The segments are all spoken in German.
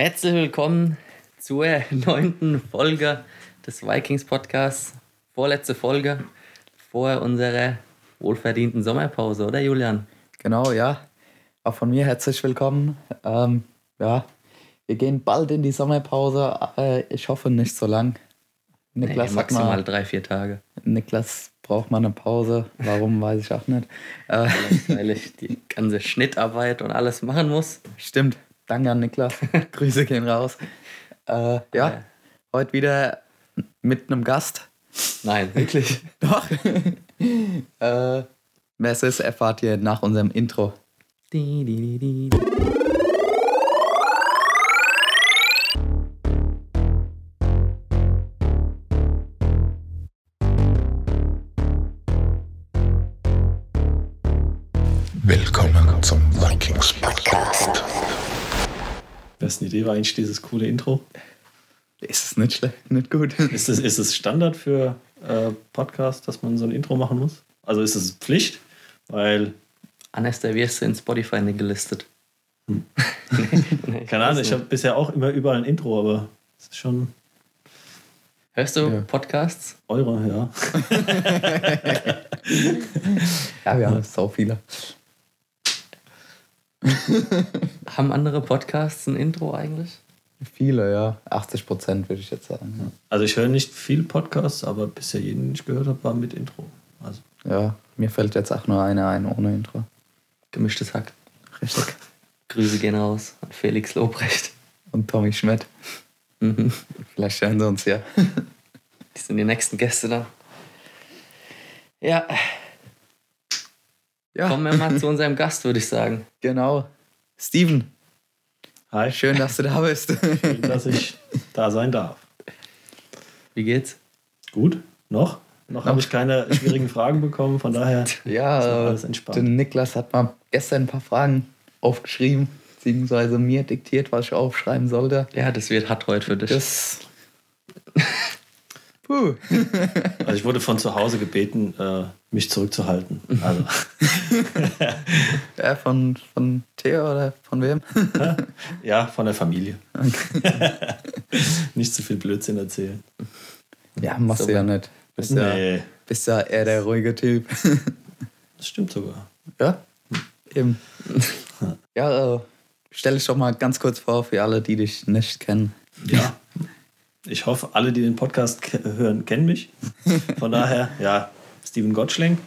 Herzlich willkommen zur neunten Folge des Vikings Podcasts. Vorletzte Folge vor unserer wohlverdienten Sommerpause, oder Julian? Genau, ja. Auch von mir herzlich willkommen. Ähm, ja, wir gehen bald in die Sommerpause. Äh, ich hoffe nicht so lang. Niklas nee, maximal mal, drei, vier Tage. Niklas braucht mal eine Pause. Warum, weiß ich auch nicht. Äh, weil ich die ganze Schnittarbeit und alles machen muss. Stimmt. Danke an Niklas. Grüße gehen raus. Äh, ja, ja, heute wieder mit einem Gast. Nein, wirklich. Doch. äh, wer es ist, erfahrt ihr nach unserem Intro. Die, die, die, Idee war eigentlich dieses coole Intro. Ist es nicht schlecht, nicht gut. Ist es, ist es Standard für äh, Podcast, dass man so ein Intro machen muss? Also ist es Pflicht? Weil. Anders, da wirst du in Spotify nicht gelistet. Hm. nee, Keine Ahnung, ich habe bisher auch immer überall ein Intro, aber es ist schon. Hörst du ja. Podcasts? Eure, ja. ja, wir haben so viele. Haben andere Podcasts ein Intro eigentlich? Viele, ja. 80 Prozent würde ich jetzt sagen. Also ich höre nicht viel Podcasts, aber bisher jeden, den ich gehört habe, war mit Intro. Also. Ja, mir fällt jetzt auch nur einer ein ohne Intro. Gemischtes Hack. Richtig. Grüße gehen raus an Felix Lobrecht. Und Tommy Schmidt. Mhm. Vielleicht hören sie uns ja. Die sind die nächsten Gäste da. Ja, ja. Kommen wir mal zu unserem Gast, würde ich sagen. Genau. Steven. Hi. Schön, dass du da bist. Schön, dass ich da sein darf. Wie geht's? Gut. Noch? Noch habe ich keine schwierigen Fragen bekommen, von daher ja, ist alles entspannt. Niklas hat mal gestern ein paar Fragen aufgeschrieben, beziehungsweise mir diktiert, was ich aufschreiben sollte. Ja, das wird hart heute für dich. Das Puh. Also ich wurde von zu Hause gebeten, äh, mich zurückzuhalten. Also. ja, von, von Theo oder von wem? Ja, von der Familie. Okay. nicht zu viel Blödsinn erzählen. Ja, machst so, du ja nicht. Bist, nee. ja, bist ja eher der ruhige Typ. Das stimmt sogar. Ja, eben. Ja, äh, stell dich doch mal ganz kurz vor für alle, die dich nicht kennen. Ja, ich hoffe, alle, die den Podcast hören, kennen mich. Von daher, ja, Steven Gottschling.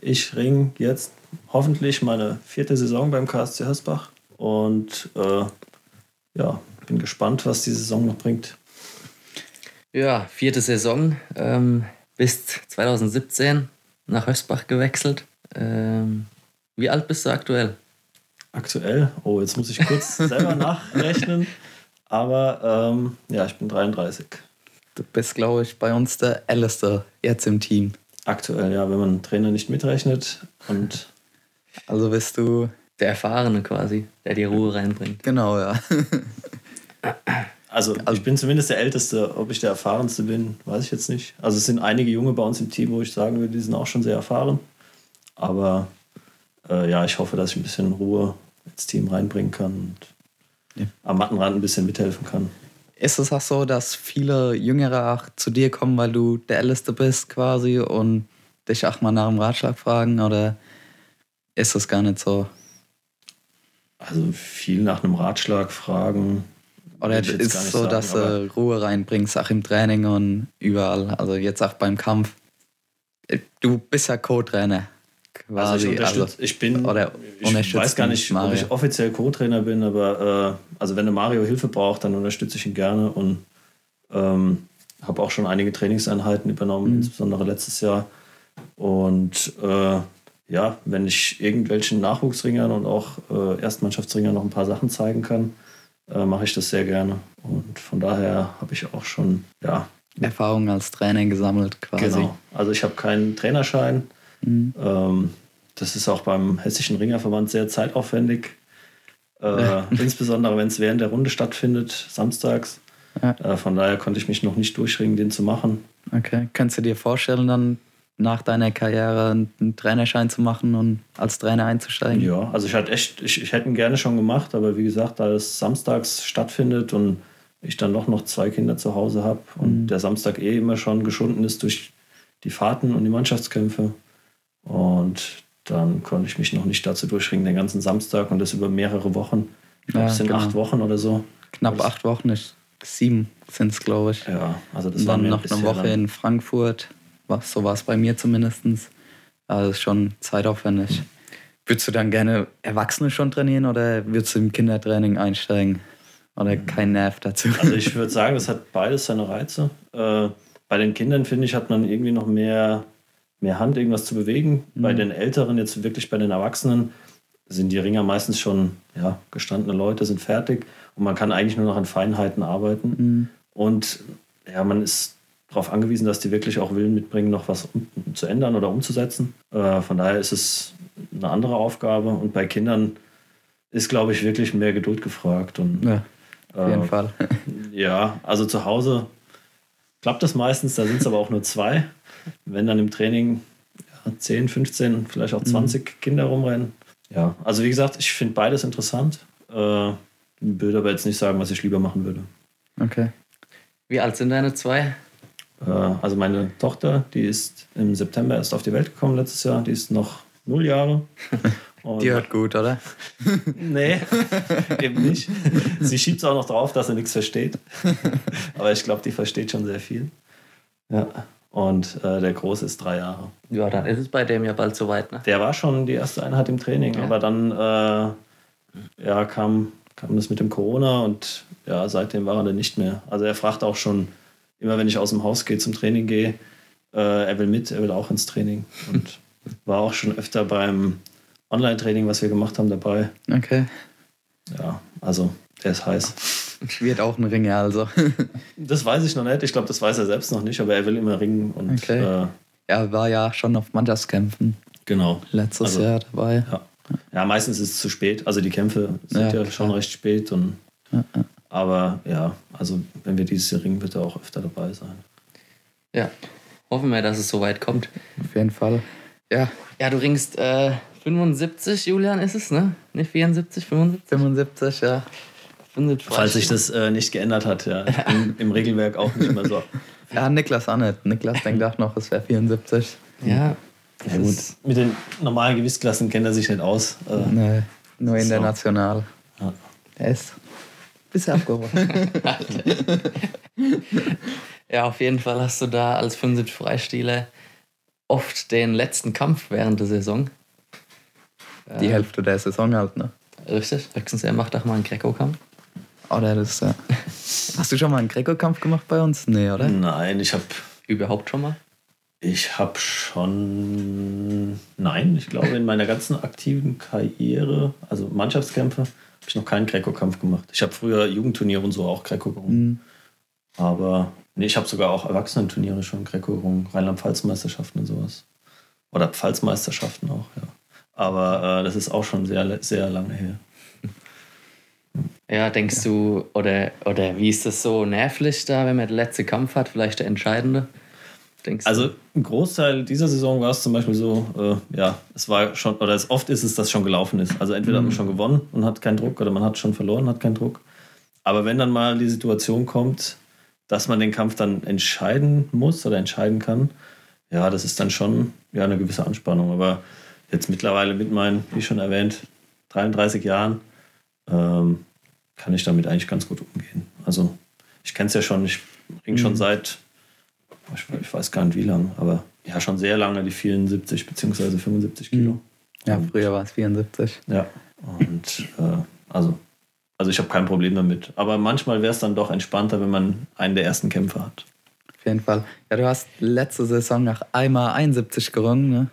Ich ringe jetzt hoffentlich meine vierte Saison beim KSC Hösbach und äh, ja, bin gespannt, was die Saison noch bringt. Ja, vierte Saison. Ähm, bis 2017 nach Hösbach gewechselt. Ähm, wie alt bist du aktuell? Aktuell? Oh, jetzt muss ich kurz selber nachrechnen. Aber ähm, ja, ich bin 33. Du bist, glaube ich, bei uns der Älteste jetzt im Team. Aktuell, ja, wenn man Trainer nicht mitrechnet. Und also bist du der Erfahrene quasi, der die Ruhe reinbringt. Genau, ja. Also, also, ich bin zumindest der Älteste. Ob ich der Erfahrenste bin, weiß ich jetzt nicht. Also es sind einige Junge bei uns im Team, wo ich sagen würde, die sind auch schon sehr erfahren. Aber äh, ja, ich hoffe, dass ich ein bisschen Ruhe ins Team reinbringen kann und ja. am Mattenrand ein bisschen mithelfen kann. Ist es auch so, dass viele Jüngere auch zu dir kommen, weil du der Älteste bist quasi und dich auch mal nach dem Ratschlag fragen oder ist das gar nicht so? Also viel nach einem Ratschlag fragen. Oder ist es so, sagen, dass du Ruhe reinbringst, auch im Training und überall, also jetzt auch beim Kampf. Du bist ja Co-Trainer. Quasi. Also ich unterstütze, also, ich bin, ich weiß gar nicht, Mario. ob ich offiziell Co-Trainer bin, aber äh, also wenn der Mario Hilfe braucht, dann unterstütze ich ihn gerne und ähm, habe auch schon einige Trainingseinheiten übernommen, mhm. insbesondere letztes Jahr. Und äh, ja, wenn ich irgendwelchen Nachwuchsringern und auch äh, Erstmannschaftsringern noch ein paar Sachen zeigen kann, äh, mache ich das sehr gerne. Und von daher habe ich auch schon ja, Erfahrung als Trainer gesammelt quasi. Genau. Also ich habe keinen Trainerschein. Mhm. Ähm, das ist auch beim Hessischen Ringerverband sehr zeitaufwendig. Äh, insbesondere wenn es während der Runde stattfindet, samstags. Ja. Äh, von daher konnte ich mich noch nicht durchringen, den zu machen. Okay. Kannst du dir vorstellen, dann nach deiner Karriere einen Trainerschein zu machen und als Trainer einzusteigen? Ja, also ich hatte echt, ich, ich hätte ihn gerne schon gemacht, aber wie gesagt, da es samstags stattfindet und ich dann doch noch zwei Kinder zu Hause habe und mhm. der Samstag eh immer schon geschunden ist durch die Fahrten und die Mannschaftskämpfe. Und dann konnte ich mich noch nicht dazu durchringen, den ganzen Samstag und das über mehrere Wochen. Ich glaube, ja, es sind genau. acht Wochen oder so. Knapp acht Wochen, nicht sieben sind es, glaube ich. Ja, also das und war dann noch eine Woche lang. in Frankfurt, so war es bei mir zumindest. Also schon zeitaufwendig. Würdest du dann gerne Erwachsene schon trainieren oder würdest du im Kindertraining einsteigen? Oder kein Nerv dazu? Also ich würde sagen, das hat beides seine Reize. Äh, bei den Kindern, finde ich, hat man irgendwie noch mehr, mehr Hand, irgendwas zu bewegen. Mhm. Bei den Älteren, jetzt wirklich bei den Erwachsenen, sind die Ringer meistens schon ja, gestandene Leute, sind fertig und man kann eigentlich nur noch an Feinheiten arbeiten. Mhm. Und ja, man ist darauf angewiesen, dass die wirklich auch Willen mitbringen, noch was um, zu ändern oder umzusetzen. Äh, von daher ist es eine andere Aufgabe. Und bei Kindern ist, glaube ich, wirklich mehr Geduld gefragt. Und ja. Auf jeden äh, Fall. Ja, also zu Hause klappt das meistens, da sind es aber auch nur zwei. Wenn dann im Training ja, 10, 15, vielleicht auch 20 mhm. Kinder rumrennen. Ja, also wie gesagt, ich finde beides interessant. Äh, würde aber jetzt nicht sagen, was ich lieber machen würde. Okay. Wie alt sind deine zwei? Äh, also meine Tochter, die ist im September erst auf die Welt gekommen letztes Jahr, die ist noch null Jahre. Und die hört gut, oder? nee, eben nicht. Sie schiebt es auch noch drauf, dass er nichts versteht. Aber ich glaube, die versteht schon sehr viel. Ja. Und äh, der Große ist drei Jahre. Ja, dann ist es bei dem ja bald soweit, ne? Der war schon die erste Einheit im Training, ja. aber dann äh, ja, kam, kam das mit dem Corona und ja, seitdem war er dann nicht mehr. Also er fragt auch schon, immer wenn ich aus dem Haus gehe, zum Training gehe, äh, er will mit, er will auch ins Training. Und war auch schon öfter beim Online-Training, was wir gemacht haben, dabei. Okay. Ja, also der ist heiß. Wird auch ein Ringer, also. das weiß ich noch nicht. Ich glaube, das weiß er selbst noch nicht, aber er will immer ringen. Und, okay. Äh, er war ja schon auf Mannschaftskämpfen. Genau. Letztes also, Jahr dabei. Ja. ja. meistens ist es zu spät. Also die Kämpfe sind ja, ja schon recht spät. Und, ja, aber ja, also wenn wir dieses Jahr ringen, wird er auch öfter dabei sein. Ja, hoffen wir, dass es so weit kommt. Auf jeden Fall. Ja. Ja, du ringst äh, 75, Julian, ist es, ne? Nicht 74, 75? 75, ja. 75 Falls sich das äh, nicht geändert hat, ja. Im, Im, Regelwerk auch nicht mehr so. ja, Niklas auch nicht. Niklas denkt auch noch, es wäre 74. Ja. Ja, gut. Mit den normalen Gewichtsklassen kennt er sich nicht aus. Äh, nee, nur international. Ja. Er ist bisher abgeworfen. ja, auf jeden Fall hast du da als 75 Freistieler oft den letzten Kampf während der Saison. Die äh, Hälfte der Saison halt, ne? Richtig. Höchstens er macht auch mal einen Greco-Kampf. Oder das, ja. Hast du schon mal einen Greco-Kampf gemacht bei uns? Nee, oder? Nein, ich habe. Überhaupt schon mal? Ich habe schon. Nein, ich glaube, in meiner ganzen aktiven Karriere, also Mannschaftskämpfe, habe ich noch keinen Greco-Kampf gemacht. Ich habe früher Jugendturniere und so auch Greco gerungen. Mhm. Aber nee, ich habe sogar auch Erwachsenenturniere schon Greco gerungen, Rheinland-Pfalz-Meisterschaften und sowas. Oder Pfalz-Meisterschaften auch, ja. Aber äh, das ist auch schon sehr, sehr lange her. Ja, denkst ja. du, oder, oder wie ist das so nervlich da, wenn man den letzten Kampf hat, vielleicht der entscheidende? Denkst also ein Großteil dieser Saison war es zum Beispiel so, äh, ja, es war schon, oder es, oft ist es, dass schon gelaufen ist. Also entweder mhm. hat man mhm. schon gewonnen und hat keinen Druck oder man hat schon verloren, und hat keinen Druck. Aber wenn dann mal die Situation kommt, dass man den Kampf dann entscheiden muss oder entscheiden kann, ja, das ist dann schon ja, eine gewisse Anspannung. Aber jetzt mittlerweile mit meinen, wie schon erwähnt, 33 Jahren, ähm, kann ich damit eigentlich ganz gut umgehen. Also ich kenne es ja schon, ich ring schon mhm. seit, ich weiß gar nicht wie lange, aber ja schon sehr lange die 74 bzw. 75 Kilo. Ja, früher war es 74. Ja, und äh, also, also ich habe kein Problem damit. Aber manchmal wäre es dann doch entspannter, wenn man einen der ersten Kämpfe hat. Auf jeden Fall. Ja, du hast letzte Saison nach einmal 71 gerungen, ne?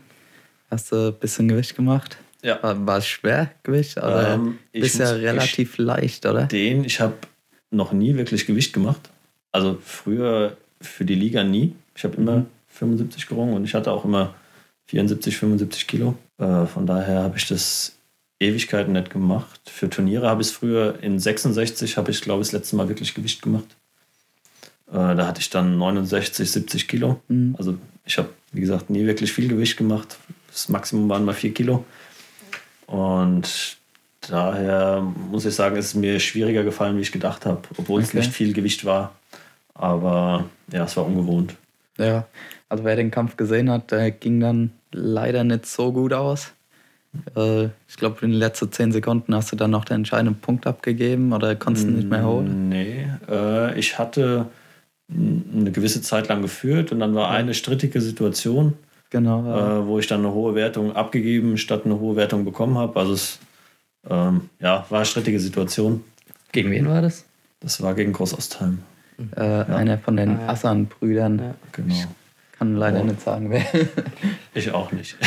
Hast du ein bisschen Gewicht gemacht? Ja. War, war es Schwergewicht oder ähm, bist ja relativ ich, leicht, oder? Den, ich habe noch nie wirklich Gewicht gemacht. Also früher für die Liga nie. Ich habe immer mhm. 75 gerungen und ich hatte auch immer 74, 75 Kilo. Äh, von daher habe ich das Ewigkeiten nicht gemacht. Für Turniere habe ich es früher in 66, habe ich glaube ich das letzte Mal wirklich Gewicht gemacht. Äh, da hatte ich dann 69, 70 Kilo. Mhm. Also ich habe, wie gesagt, nie wirklich viel Gewicht gemacht. Das Maximum waren mal vier Kilo. Und daher muss ich sagen, ist es mir schwieriger gefallen, wie ich gedacht habe, obwohl okay. es nicht viel Gewicht war. Aber ja, es war ungewohnt. Ja, also wer den Kampf gesehen hat, der ging dann leider nicht so gut aus. Äh, ich glaube, in den letzten zehn Sekunden hast du dann noch den entscheidenden Punkt abgegeben oder konntest du nicht mehr holen? Nee, äh, ich hatte eine gewisse Zeit lang geführt und dann war eine strittige Situation, genau, ja. Äh, wo ich dann eine hohe Wertung abgegeben statt eine hohe Wertung bekommen habe. Also es ähm, ja, war eine strittige Situation. Gegen wen war das? Das war gegen Großostheim. Äh, ja. Einer von den ah, ja. Assan-Brüdern. Ja. Genau. Ich kann leider oh. nicht sagen, wer. ich auch nicht.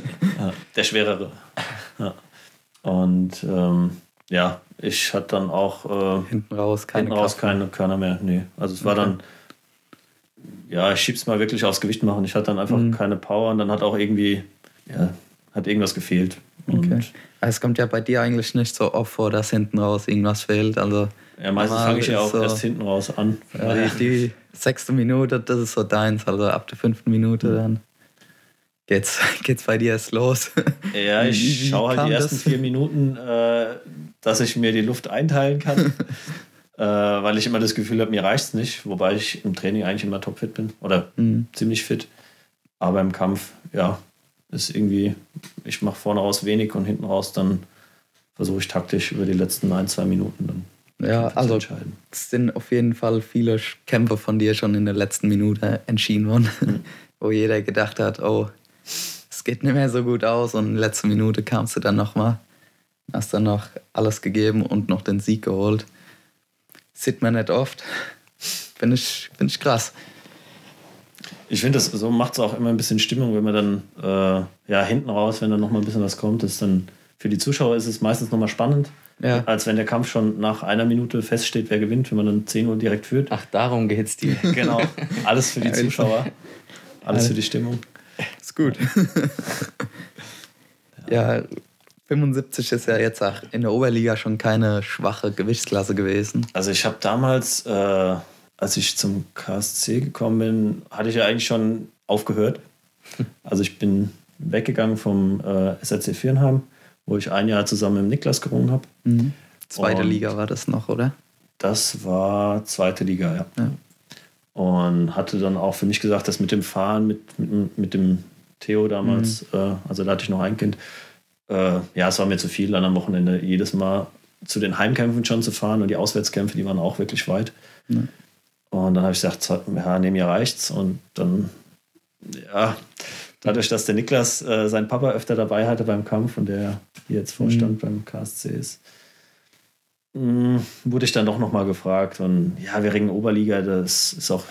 der schwerere. Und ähm, ja, ich hatte dann auch äh, hinten raus keine hinten raus keine Körner mehr. Nee. Also es war okay. dann ja, ich schieb's mal wirklich aufs Gewicht machen. Ich hatte dann einfach mhm. keine Power und dann hat auch irgendwie ja, hat irgendwas gefehlt. Okay. Es kommt ja bei dir eigentlich nicht so oft vor, dass hinten raus irgendwas fehlt. Also ja, meistens fange ich ja auch so, erst hinten raus an. Ja, die, die, sechste Minute, das ist so deins. Also ab der fünften Minute mhm. dann geht's, geht's bei dir erst los. Ja, ich schaue halt die ersten das? vier Minuten, äh, dass ich mir die Luft einteilen kann. äh, weil ich immer das Gefühl habe, mir reicht es nicht. Wobei ich im Training eigentlich immer topfit bin. Oder mhm. ziemlich fit. Aber im Kampf, ja, ist irgendwie, ich mache vorne raus wenig und hinten raus dann versuche ich taktisch über die letzten ein, zwei Minuten dann ja, also es sind auf jeden Fall viele Kämpfe von dir schon in der letzten Minute entschieden worden, mhm. wo jeder gedacht hat, oh, es geht nicht mehr so gut aus und in der letzten Minute kamst du dann nochmal, hast dann noch alles gegeben und noch den Sieg geholt. Sieht man nicht oft. Finde ich, find ich krass ich finde, das so macht es auch immer ein bisschen Stimmung, wenn man dann äh, ja hinten raus, wenn dann noch mal ein bisschen was kommt, ist dann für die Zuschauer ist es meistens noch mal spannend, ja. als wenn der Kampf schon nach einer Minute feststeht, wer gewinnt, wenn man dann 10 Uhr direkt führt. Ach, darum geht's dir. genau, alles für die Zuschauer, alles für die Stimmung. Ist gut. ja, 75 ist ja jetzt auch in der Oberliga schon keine schwache Gewichtsklasse gewesen. Also ich habe damals äh, als ich zum KSC gekommen bin, hatte ich ja eigentlich schon aufgehört. Also ich bin weggegangen vom äh, SRC Viernheim, wo ich ein Jahr zusammen mit Niklas gerungen habe. Mhm. Zweite Und Liga war das noch, oder? Das war zweite Liga, ja. ja. Und hatte dann auch für mich gesagt, dass mit dem Fahren, mit, mit, mit dem Theo damals, mhm. äh, also da hatte ich noch ein Kind, äh, ja, es war mir zu viel, dann am Wochenende jedes Mal zu den Heimkämpfen schon zu fahren und die Auswärtskämpfe, die waren auch wirklich weit. Mhm. Und dann habe ich gesagt, ja, nee, mir reicht's. Und dann, ja, dadurch, dass der Niklas äh, seinen Papa öfter dabei hatte beim Kampf und der jetzt Vorstand mhm. beim KSC ist, mh, hm, wurde ich dann doch nochmal gefragt. Und ja, wir ringen Oberliga, das ist auch,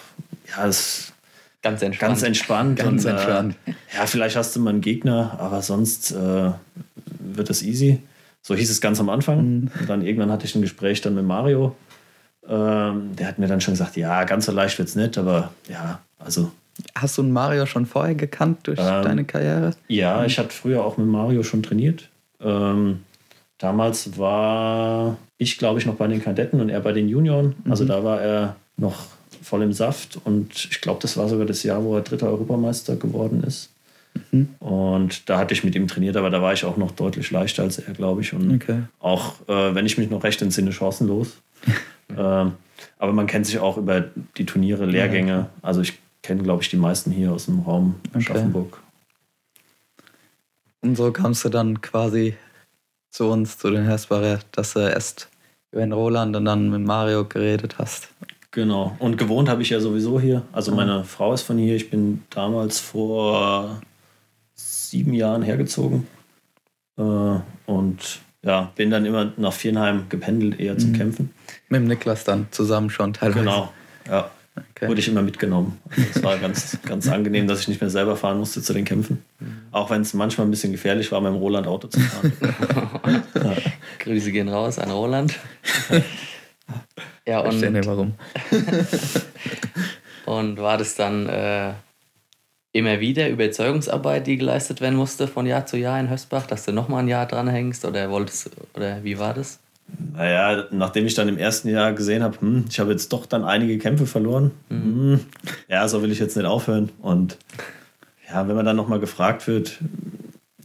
ja, das Ganz entspannt. Ganz entspannt. Ganz und, entspannt. Äh, ja, vielleicht hast du mal einen Gegner, aber sonst äh, wird das easy. So hieß es ganz am Anfang. Mhm. Und dann irgendwann hatte ich ein Gespräch dann mit Mario. Ähm, der hat mir dann schon gesagt, ja, ganz so leicht wird es nicht, aber ja, also. Hast du Mario schon vorher gekannt durch ähm, deine Karriere? Ja, ich hatte früher auch mit Mario schon trainiert. Ähm, damals war ich, glaube ich, noch bei den Kadetten und er bei den Junioren. Also mhm. da war er noch voll im Saft und ich glaube, das war sogar das Jahr, wo er dritter Europameister geworden ist. Mhm. Und da hatte ich mit ihm trainiert, aber da war ich auch noch deutlich leichter als er, glaube ich. Und okay. auch, äh, wenn ich mich noch recht entsinne, chancenlos. Ähm, aber man kennt sich auch über die Turniere, Lehrgänge. Ja. Also ich kenne, glaube ich, die meisten hier aus dem Raum okay. Schaffenburg. Und so kamst du dann quasi zu uns, zu den Hersbacher, dass du erst über den Roland und dann mit Mario geredet hast. Genau. Und gewohnt habe ich ja sowieso hier. Also meine Frau ist von hier. Ich bin damals vor sieben Jahren hergezogen. Äh, und ja, bin dann immer nach Vierenheim gependelt, eher zum mhm. Kämpfen. Mit dem Niklas dann zusammen schon teilweise. Genau, ja. Okay. Wurde ich immer mitgenommen. Es also war ganz, ganz angenehm, dass ich nicht mehr selber fahren musste zu den Kämpfen. Mhm. Auch wenn es manchmal ein bisschen gefährlich war, mit dem Roland Auto zu fahren. Grüße gehen raus an Roland. ja, und. Ich nicht warum. und war das dann äh, immer wieder Überzeugungsarbeit, die geleistet werden musste von Jahr zu Jahr in Hösbach, dass du nochmal ein Jahr dranhängst oder wolltest, oder wie war das? Naja, nachdem ich dann im ersten Jahr gesehen habe, hm, ich habe jetzt doch dann einige Kämpfe verloren. Mhm. Hm, ja, so will ich jetzt nicht aufhören. Und ja, wenn man dann nochmal gefragt wird,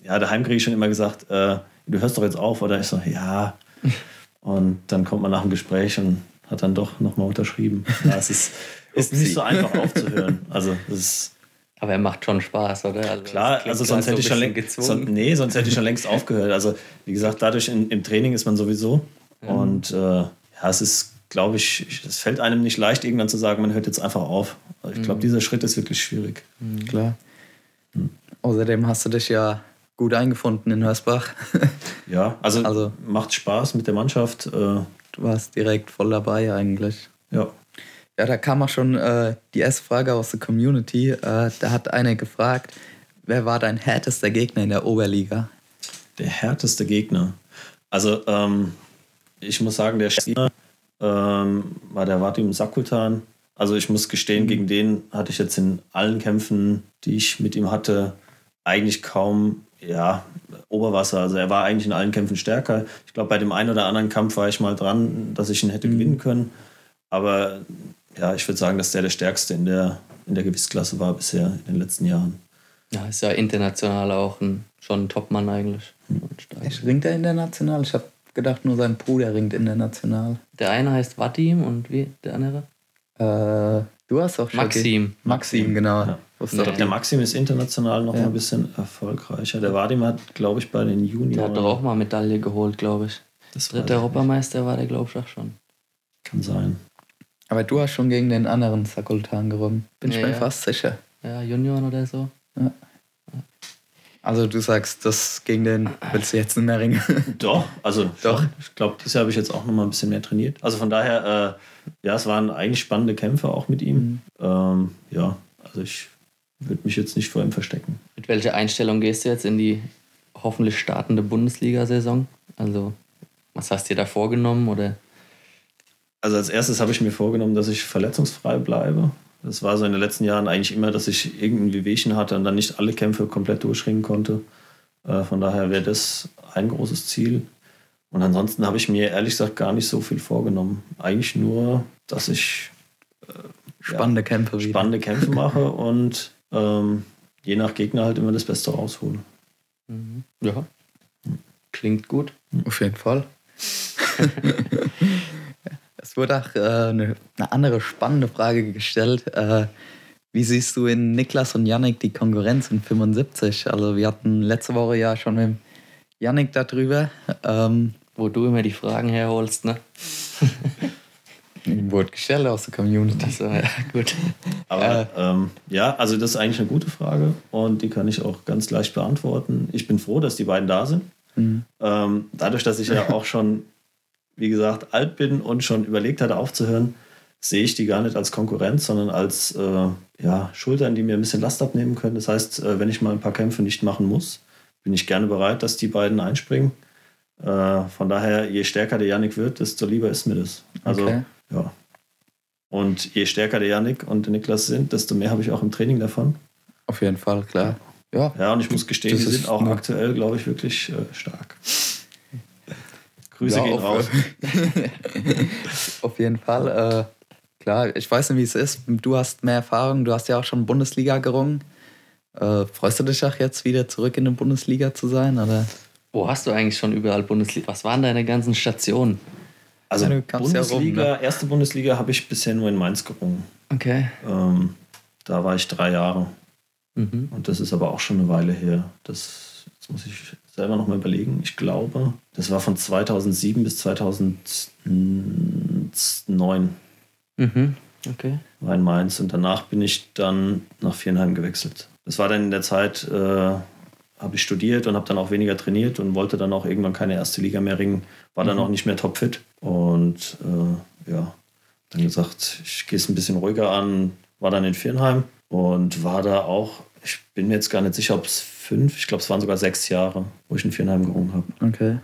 ja, daheim kriege ich schon immer gesagt, äh, du hörst doch jetzt auf. Oder ich so, ja. Und dann kommt man nach dem Gespräch und hat dann doch nochmal unterschrieben. Ja, es ist, ist nicht so einfach aufzuhören. Also, das ist. Aber er macht schon Spaß, oder? Also Klar, also sonst hätte, ich schon längst, so, nee, sonst hätte ich schon längst aufgehört. Also wie gesagt, dadurch in, im Training ist man sowieso. Ja. Und äh, ja, es ist, glaube ich, es fällt einem nicht leicht, irgendwann zu sagen, man hört jetzt einfach auf. Also ich glaube, mhm. dieser Schritt ist wirklich schwierig. Mhm. Klar. Mhm. Außerdem hast du dich ja gut eingefunden in Hörsbach. ja, also, also macht Spaß mit der Mannschaft. Äh, du warst direkt voll dabei eigentlich. Ja. Ja, da kam auch schon äh, die erste Frage aus der Community. Äh, da hat einer gefragt, wer war dein härtester Gegner in der Oberliga? Der härteste Gegner. Also, ähm, ich muss sagen, der Gegner ähm, war der Vadim Sakultan. Also, ich muss gestehen, mhm. gegen den hatte ich jetzt in allen Kämpfen, die ich mit ihm hatte, eigentlich kaum ja, Oberwasser. Also, er war eigentlich in allen Kämpfen stärker. Ich glaube, bei dem einen oder anderen Kampf war ich mal dran, dass ich ihn hätte mhm. gewinnen können. Aber ja, ich würde sagen, dass der der stärkste in der, in der Gewichtsklasse war bisher in den letzten Jahren. Ja, ist ja international auch ein, schon ein Topmann eigentlich. Hm. Ringt er international? Ich habe gedacht, nur sein Bruder ringt international. Der eine heißt Vadim und wie der andere? Äh, du hast auch schon. Maxim. Maxim, genau. Ja. Ja, der Maxim ist international noch ja. ein bisschen erfolgreicher. Der Vadim hat, glaube ich, bei den Junioren. Der hat doch auch mal Medaille geholt, glaube ich. Das Dritter Europameister war der, glaube ich, auch schon. Kann sein. Aber du hast schon gegen den anderen Sakultan gerungen. Bin ja, ich mir ja. fast sicher. Ja, Junioren oder so. Ja. Also du sagst, das gegen den willst du jetzt nicht mehr ringen? Doch, also doch. Ich glaube, dieses Jahr habe ich jetzt auch noch mal ein bisschen mehr trainiert. Also von daher, äh, ja, es waren eigentlich spannende Kämpfe auch mit ihm. Mhm. Ähm, ja, also ich würde mich jetzt nicht vor ihm verstecken. Mit welcher Einstellung gehst du jetzt in die hoffentlich startende Bundesliga-Saison? Also was hast du dir da vorgenommen oder also als erstes habe ich mir vorgenommen, dass ich verletzungsfrei bleibe. Das war so in den letzten Jahren eigentlich immer, dass ich irgendwie Wehchen hatte und dann nicht alle Kämpfe komplett durchringen konnte. Äh, von daher wäre das ein großes Ziel. Und ansonsten habe ich mir ehrlich gesagt gar nicht so viel vorgenommen. Eigentlich nur, dass ich äh, spannende ja, Kämpfe wieder. spannende Kämpfe mache und ähm, je nach Gegner halt immer das Beste raushole. Mhm. Ja, klingt gut. Auf jeden Fall. Es wurde auch äh, eine, eine, andere spannende Frage gestellt. Äh, wie siehst du in Niklas und Yannick die Konkurrenz in 75? Also wir hatten letzte Woche ja schon mit Yannick darüber. Ähm, Wo du immer die Fragen herholst, ne? wurde gestellt aus der Community. Also, ja, gut. Aber äh, ähm, ja, also das ist eigentlich eine gute Frage und die kann ich auch ganz leicht beantworten. Ich bin froh, dass die beiden da sind. Mhm. Ähm, dadurch, dass ich ja auch schon wie gesagt, alt bin und schon überlegt hatte aufzuhören, sehe ich die gar nicht als Konkurrenz, sondern als äh, ja, Schultern, die mir ein bisschen Last abnehmen können. Das heißt, äh, wenn ich mal ein paar Kämpfe nicht machen muss, bin ich gerne bereit, dass die beiden einspringen. Äh, von daher, je stärker der Janik wird, desto lieber ist mir das. Also, okay. ja. Und je stärker der Janik und der Niklas sind, desto mehr habe ich auch im Training davon. Auf jeden Fall, klar. Ja, ja und ich muss gestehen, die sind auch aktuell, glaube ich, wirklich äh, stark. Grüße ja, gehen raus. auf jeden Fall. Äh, klar, ich weiß nicht, wie es ist. Du hast mehr Erfahrung, du hast ja auch schon Bundesliga gerungen. Äh, freust du dich auch jetzt wieder zurück in der Bundesliga zu sein? Oder? Wo hast du eigentlich schon überall Bundesliga? Was waren deine ganzen Stationen? Also Bundesliga, ja rum, ne? erste Bundesliga habe ich bisher nur in Mainz gerungen. Okay. Ähm, da war ich drei Jahre. Mhm. Und das ist aber auch schon eine Weile her. Das, jetzt muss ich selber noch mal überlegen. Ich glaube, das war von 2007 bis 2009. Mhm. Okay. War in Mainz. Und danach bin ich dann nach Vierenheim gewechselt. Das war dann in der Zeit, äh, habe ich studiert und habe dann auch weniger trainiert und wollte dann auch irgendwann keine erste Liga mehr ringen. War dann mhm. auch nicht mehr topfit. Und äh, ja, dann gesagt, ich gehe es ein bisschen ruhiger an. War dann in Vierenheim und war da auch, ich bin mir jetzt gar nicht sicher, ob es fünf, ich glaube, es waren sogar sechs Jahre, wo ich in Vierenheim gerungen habe. Okay.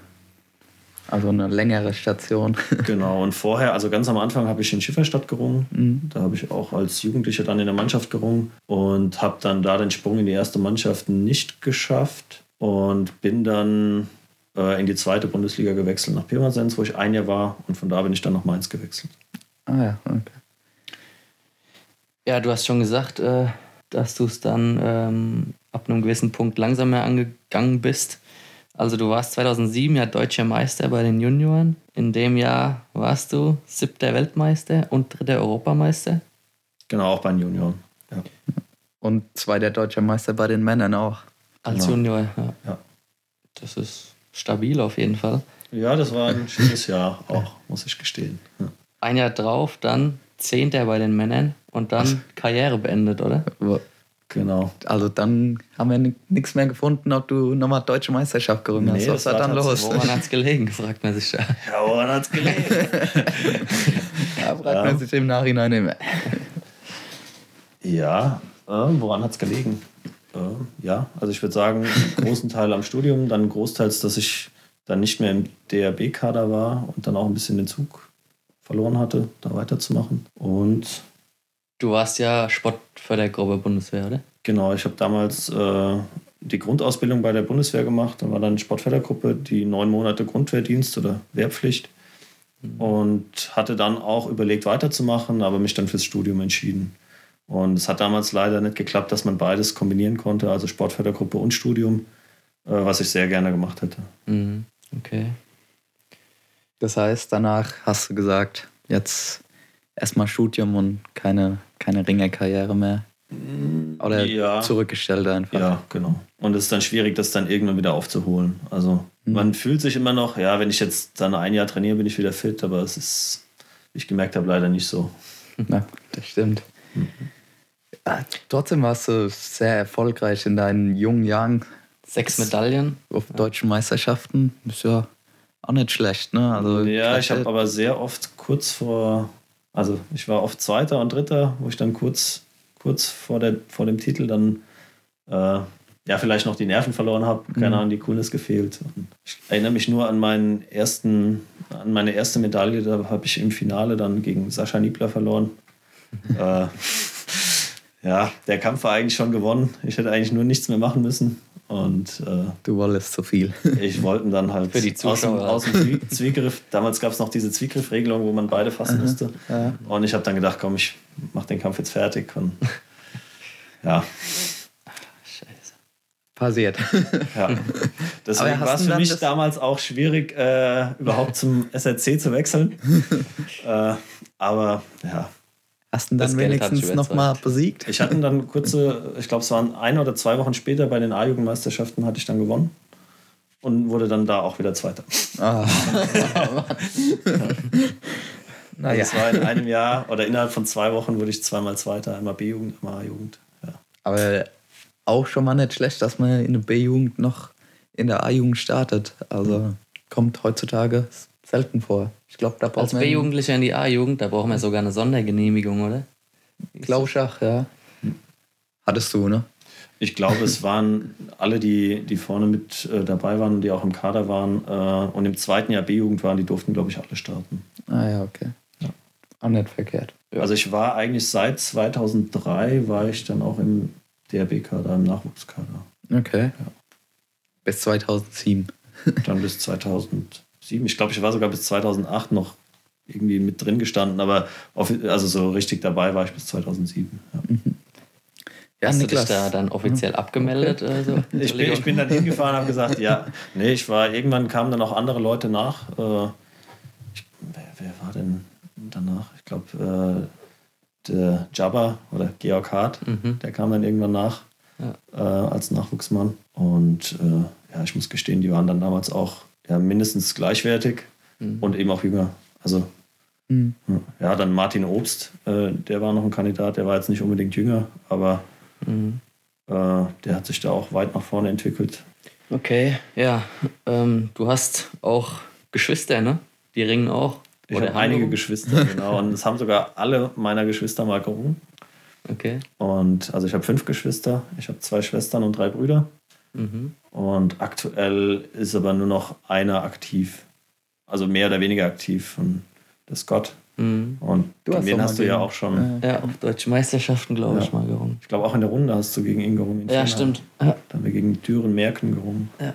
Also eine längere Station. genau, und vorher, also ganz am Anfang habe ich in Schifferstadt gerungen. Mhm. Da habe ich auch als Jugendlicher dann in der Mannschaft gerungen und habe dann da den Sprung in die erste Mannschaft nicht geschafft und bin dann äh, in die zweite Bundesliga gewechselt nach Pirmasens, wo ich ein Jahr war und von da bin ich dann nach Mainz gewechselt. Ah ja, okay. Ja, du hast schon gesagt, äh, dass du es dann ähm, ab einem gewissen Punkt langsamer angegangen bist. Also du warst 2007 ja deutscher Meister bei den Junioren. In dem Jahr warst du siebter Weltmeister und dritter Europameister. Genau, auch bei den Junioren. Ja. Und zweiter deutscher Meister bei den Männern auch. Als genau. Junior, ja. ja. Das ist stabil auf jeden Fall. Ja, das war ein schönes Jahr auch, muss ich gestehen. Ja. Ein Jahr drauf dann Zehnter bei den Männern und dann Karriere beendet, oder? Genau. Also dann haben wir nichts mehr gefunden, ob du nochmal deutsche Meisterschaft gerungen hast. Nee, Was war dann los? Woran hat es gelegen, fragt man sich ja. Ja, woran hat es gelegen? ja, fragt ja. man sich im Nachhinein immer. Ja, äh, woran hat es gelegen? Äh, ja, also ich würde sagen, einen großen Teil am Studium, dann großteils, dass ich dann nicht mehr im DRB-Kader war und dann auch ein bisschen den Zug verloren hatte, da weiterzumachen. Und Du warst ja Sportfördergruppe Bundeswehr, oder? Genau, ich habe damals äh, die Grundausbildung bei der Bundeswehr gemacht und war dann Sportfördergruppe, die neun Monate Grundwehrdienst oder Wehrpflicht. Mhm. Und hatte dann auch überlegt, weiterzumachen, aber mich dann fürs Studium entschieden. Und es hat damals leider nicht geklappt, dass man beides kombinieren konnte, also Sportfördergruppe und Studium, äh, was ich sehr gerne gemacht hätte. Mhm. Okay. Das heißt, danach hast du gesagt, jetzt erstmal Studium und keine, keine Ringerkarriere mehr. Oder ja. zurückgestellt einfach. Ja, genau. Und es ist dann schwierig, das dann irgendwann wieder aufzuholen. Also mhm. man fühlt sich immer noch, ja, wenn ich jetzt dann ein Jahr trainiere, bin ich wieder fit, aber es ist, wie ich gemerkt habe, leider nicht so. Ja, das stimmt. Mhm. Ja, trotzdem warst du sehr erfolgreich in deinen jungen Jahren. Sechs Medaillen. Auf deutschen Meisterschaften. Ist ja auch nicht schlecht, ne? Also ja, ich habe aber sehr oft kurz vor also ich war oft Zweiter und Dritter, wo ich dann kurz, kurz vor, der, vor dem Titel dann äh, ja vielleicht noch die Nerven verloren habe, keine mhm. Ahnung, die Coolness gefehlt. Und ich erinnere mich nur an meinen ersten, an meine erste Medaille, da habe ich im Finale dann gegen Sascha Niebler verloren. äh, ja, der Kampf war eigentlich schon gewonnen. Ich hätte eigentlich nur nichts mehr machen müssen. Und äh, du wolltest zu viel. Ich wollte dann halt Für die Zuschauer. aus, dem, aus dem Zwiegriff. Damals gab es noch diese Zwiegriffregelung, wo man beide fassen Aha, musste. Ja. Und ich habe dann gedacht, komm, ich mach den Kampf jetzt fertig. Und ja. Scheiße. Passiert. Ja. Deswegen war es für mich damals auch schwierig, äh, überhaupt zum SRC zu wechseln. äh, aber ja, Hast du ihn dann wenigstens nochmal besiegt? Ich hatte ihn dann kurze, ich glaube, es waren ein oder zwei Wochen später bei den A-Jugendmeisterschaften, hatte ich dann gewonnen und wurde dann da auch wieder Zweiter. Ah. naja. Das war in einem Jahr oder innerhalb von zwei Wochen wurde ich zweimal Zweiter, einmal B-Jugend, einmal A-Jugend. Ja. Aber auch schon mal nicht schlecht, dass man in der B-Jugend noch in der A-Jugend startet. Also kommt heutzutage selten vor. Ich glaube, da braucht Als B-Jugendlicher in die A-Jugend, da braucht man sogar eine Sondergenehmigung, oder? Glauschach, ja. Hattest du, ne? Ich glaube, es waren alle, die, die vorne mit äh, dabei waren und die auch im Kader waren äh, und im zweiten Jahr B-Jugend waren, die durften, glaube ich, alle starten. Ah ja, okay. Ja. Auch nicht verkehrt. Ja. Also ich war eigentlich seit 2003 war ich dann auch im DRB-Kader, im Nachwuchskader. Okay. Ja. Bis 2007. Dann bis 2000 2007. Ich glaube, ich war sogar bis 2008 noch irgendwie mit drin gestanden, aber also so richtig dabei war ich bis 2007. Ja. Mhm. Ja, Hast Niklas. du dich da dann offiziell mhm. abgemeldet? Okay. Also, ich, bin, ich bin dann hingefahren und habe gesagt, ja, nee, ich war, irgendwann kamen dann auch andere Leute nach. Äh, ich, wer, wer, war denn danach? Ich glaube, äh, der Jabba oder Georg Hart, mhm. der kam dann irgendwann nach ja. äh, als Nachwuchsmann. Und äh, ja, ich muss gestehen, die waren dann damals auch ja, mindestens gleichwertig mhm. und eben auch jünger. Also mhm. ja, dann Martin Obst, äh, der war noch ein Kandidat, der war jetzt nicht unbedingt jünger, aber mhm. äh, der hat sich da auch weit nach vorne entwickelt. Okay, ja. Ähm, du hast auch Geschwister, ne? Die ringen auch. Ich habe einige Geschwister, genau. Und es haben sogar alle meiner Geschwister mal gerungen. Okay. Und also ich habe fünf Geschwister, ich habe zwei Schwestern und drei Brüder. Mhm. Und aktuell ist aber nur noch einer aktiv. Also mehr oder weniger aktiv. Das ist Scott. Mhm. Und du hast den hast du ja auch schon. Ja, auf deutsche Meisterschaften, glaube ja. ich, mal gerungen. Ich glaube, auch in der Runde hast du gegen ihn gerungen. Ja, stimmt. Da haben wir gegen Düren Merken gerungen. Ja.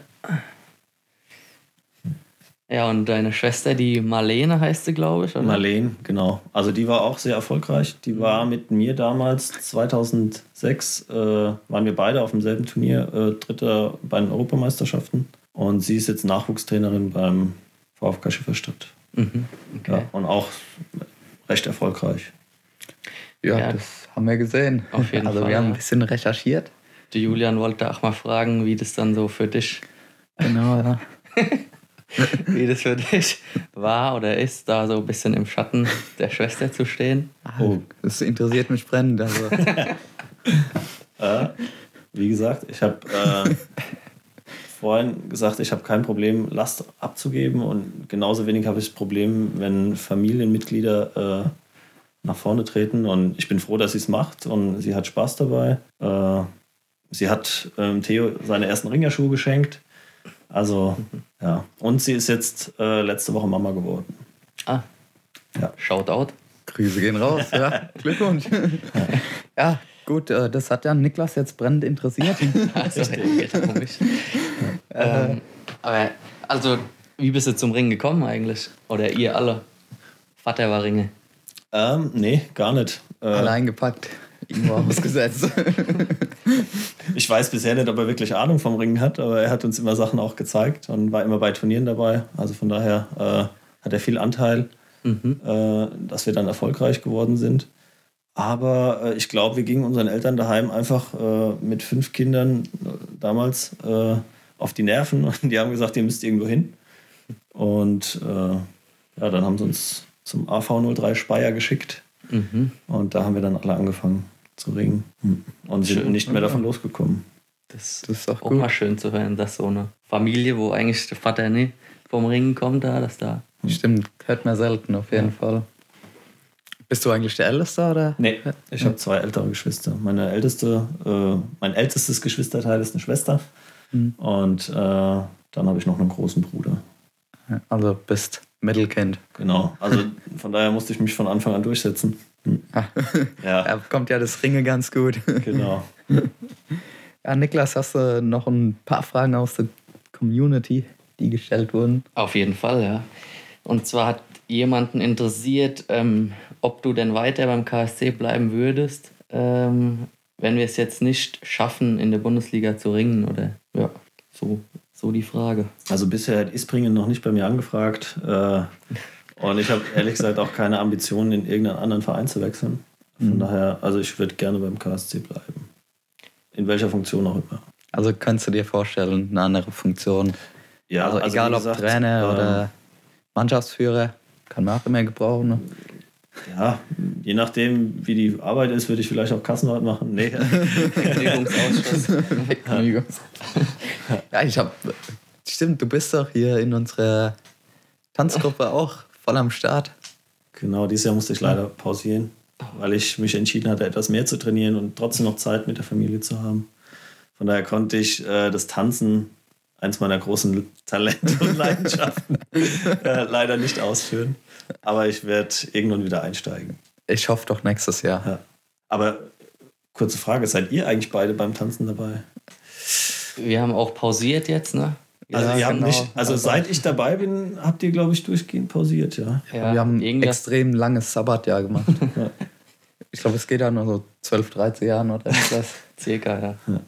Ja, und deine Schwester, die Marlene heißt sie, glaube ich, oder? Marlene, genau. Also die war auch sehr erfolgreich. Die mhm. war mit mir damals, 2006, äh, waren wir beide auf demselben Turnier, äh, Dritter bei den Europameisterschaften. Und sie ist jetzt Nachwuchstrainerin beim VfK Schifferstadt. Mhm. Okay. Ja, und auch recht erfolgreich. Ja, ja, das haben wir gesehen. Auf jeden also Fall. wir haben ein bisschen recherchiert. Der Julian wollte auch mal fragen, wie das dann so für dich genau, ja. wie das für dich war oder ist, da so ein bisschen im Schatten der Schwester zu stehen. Oh, das interessiert mich brennend. Also. äh, wie gesagt, ich habe äh, vorhin gesagt, ich habe kein Problem, Last abzugeben und genauso wenig habe ich das Problem, wenn Familienmitglieder äh, nach vorne treten und ich bin froh, dass sie es macht und sie hat Spaß dabei. Äh, sie hat ähm, Theo seine ersten Ringerschuhe geschenkt. Also, ja. Und sie ist jetzt äh, letzte Woche Mama geworden. Ah. Ja. Shoutout. Grüße gehen raus, ja. Glückwunsch. ja, gut, äh, das hat ja Niklas jetzt brennend interessiert. also, ähm, aber, also, wie bist du zum Ringen gekommen eigentlich? Oder ihr alle? Vater war Ringe. Ähm, nee, gar nicht. Äh, Allein gepackt. Irgendwo ausgesetzt. Ich weiß bisher nicht, ob er wirklich Ahnung vom Ringen hat, aber er hat uns immer Sachen auch gezeigt und war immer bei Turnieren dabei. Also von daher äh, hat er viel Anteil, mhm. äh, dass wir dann erfolgreich geworden sind. Aber äh, ich glaube, wir gingen unseren Eltern daheim einfach äh, mit fünf Kindern äh, damals äh, auf die Nerven und die haben gesagt, ihr müsst irgendwo hin. Und ja, dann haben sie uns zum AV03 Speyer geschickt. Mhm. Und da haben wir dann alle angefangen zu ringen und sind schön, nicht mehr davon losgekommen. Das, das ist auch, auch mal schön zu hören, dass so eine Familie, wo eigentlich der Vater nicht vom Ringen kommt, da, dass da. Stimmt, hört man selten auf jeden ja. Fall. Bist du eigentlich der Älteste oder? Nee, ich habe zwei ältere Geschwister. Meine älteste, äh, mein ältestes Geschwisterteil ist eine Schwester mhm. und äh, dann habe ich noch einen großen Bruder. Also bist Mittelkind. Genau, also von daher musste ich mich von Anfang an durchsetzen. Ja. Da kommt ja das Ringe ganz gut. Genau. Ja, Niklas, hast du noch ein paar Fragen aus der Community, die gestellt wurden? Auf jeden Fall, ja. Und zwar hat jemanden interessiert, ähm, ob du denn weiter beim KSC bleiben würdest, ähm, wenn wir es jetzt nicht schaffen, in der Bundesliga zu ringen, oder? Ja, so, so die Frage. Also bisher hat Ispringen noch nicht bei mir angefragt. Äh, und ich habe ehrlich gesagt auch keine Ambitionen, in irgendeinen anderen Verein zu wechseln. Von mhm. daher, also ich würde gerne beim KSC bleiben. In welcher Funktion auch immer. Also könntest du dir vorstellen, eine andere Funktion? Ja, also, also egal ob gesagt, Trainer ähm, oder Mannschaftsführer, kann man auch immer gebrauchen. Ne? Ja, je nachdem, wie die Arbeit ist, würde ich vielleicht auch Kassenwart machen. Nee. Vergnügungsausschuss. ja, ich habe. Stimmt, du bist doch hier in unserer Tanzgruppe auch voll am Start. Genau, dieses Jahr musste ich leider pausieren, weil ich mich entschieden hatte, etwas mehr zu trainieren und trotzdem noch Zeit mit der Familie zu haben. Von daher konnte ich äh, das Tanzen, eins meiner großen Talente und Leidenschaften, äh, leider nicht ausführen. Aber ich werde irgendwann wieder einsteigen. Ich hoffe doch nächstes Jahr. Ja. Aber kurze Frage, seid ihr eigentlich beide beim Tanzen dabei? Wir haben auch pausiert jetzt, ne? Also, ja, ihr habt genau. nicht, also seit ich dabei bin, habt ihr, glaube ich, durchgehend pausiert, ja. ja wir haben ein extrem langes Sabbatjahr gemacht. Ich glaube, es geht ja nur so 12, 13 Jahren oder etwas. Circa, ja. ja.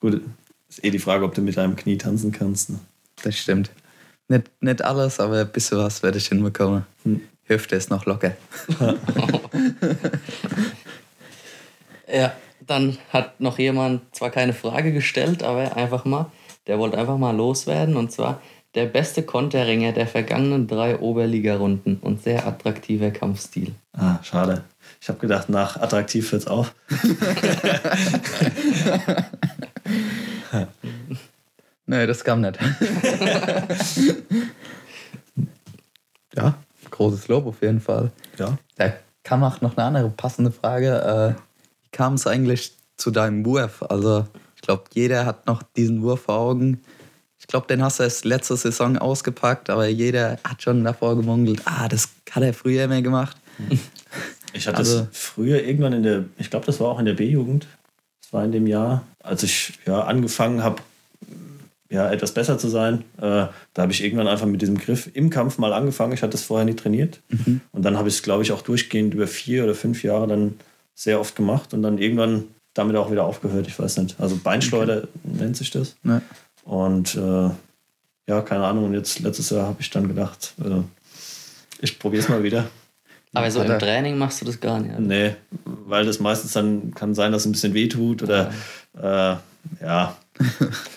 Gut, ist eh die Frage, ob du mit deinem Knie tanzen kannst. Ne? Das stimmt. Nicht, nicht alles, aber ein bisschen was werde ich hinbekommen. Hm. Hüfte ist noch locker. ja, dann hat noch jemand zwar keine Frage gestellt, aber einfach mal der wollte einfach mal loswerden und zwar der beste Konterringer der vergangenen drei Oberliga-Runden und sehr attraktiver Kampfstil. Ah, schade. Ich habe gedacht, nach attraktiv hört's auf. nee, das kam nicht. ja, großes Lob auf jeden Fall. Ja. Da kam auch noch eine andere passende Frage. Äh, wie kam es eigentlich zu deinem Wurf? Also glaube, jeder hat noch diesen Wurf vor Augen. Ich glaube, den hast du erst letzte Saison ausgepackt, aber jeder hat schon davor gemungelt, ah, das hat er früher mehr gemacht. Ich hatte also, es früher irgendwann in der, ich glaube, das war auch in der B-Jugend. Das war in dem Jahr, als ich ja, angefangen habe, ja, etwas besser zu sein. Äh, da habe ich irgendwann einfach mit diesem Griff im Kampf mal angefangen. Ich hatte es vorher nie trainiert. Mhm. Und dann habe ich es, glaube ich, auch durchgehend über vier oder fünf Jahre dann sehr oft gemacht und dann irgendwann damit auch wieder aufgehört. Ich weiß nicht. Also Beinschleuder okay. nennt sich das. Ja. Und äh, ja, keine Ahnung. Und jetzt letztes Jahr habe ich dann gedacht, äh, ich probiere es mal wieder. Aber so im Training machst du das gar nicht? Oder? Nee, weil das meistens dann kann sein, dass es ein bisschen weh tut oder ja, äh, ja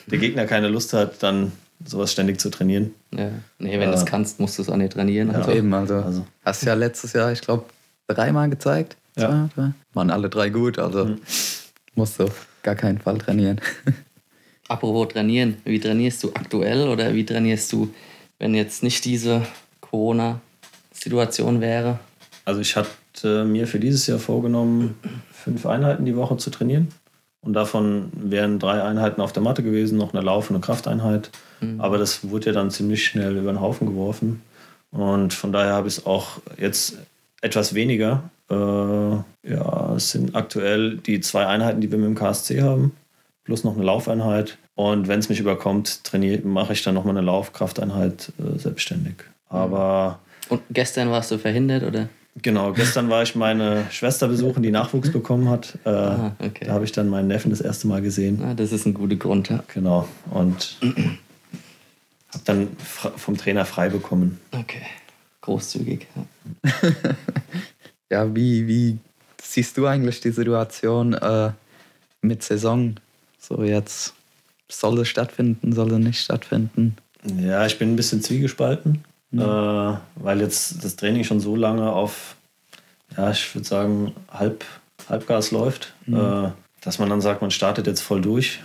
der Gegner keine Lust hat, dann sowas ständig zu trainieren. Ja. Nee, wenn du es kannst, musst du es auch nicht trainieren. Ja, also. eben, also, also. Hast ja letztes Jahr, ich glaube, dreimal gezeigt. Ja. Zwei, Waren alle drei gut, also mhm. Musst du gar keinen Fall trainieren. Apropos trainieren, wie trainierst du aktuell oder wie trainierst du, wenn jetzt nicht diese Corona-Situation wäre? Also ich hatte mir für dieses Jahr vorgenommen, fünf Einheiten die Woche zu trainieren. Und davon wären drei Einheiten auf der Matte gewesen, noch eine Lauf- und eine Krafteinheit. Mhm. Aber das wurde ja dann ziemlich schnell über den Haufen geworfen. Und von daher habe ich es auch jetzt etwas weniger. Äh, ja, es sind aktuell die zwei Einheiten, die wir mit dem KSC haben, plus noch eine Laufeinheit. Und wenn es mich überkommt, mache ich dann nochmal eine Laufkrafteinheit äh, selbstständig. Aber. Und gestern warst du verhindert, oder? Genau, gestern war ich meine Schwester besuchen, die Nachwuchs bekommen hat. Äh, ah, okay. Da habe ich dann meinen Neffen das erste Mal gesehen. Ah, das ist ein guter Grund, ja. Genau. Und habe dann vom Trainer frei bekommen. Okay. Großzügig. Ja, ja wie, wie siehst du eigentlich die Situation äh, mit Saison? So jetzt soll es stattfinden, soll es nicht stattfinden? Ja, ich bin ein bisschen zwiegespalten. Mhm. Äh, weil jetzt das Training schon so lange auf, ja, ich würde sagen, Halb, Halbgas läuft, mhm. äh, dass man dann sagt, man startet jetzt voll durch.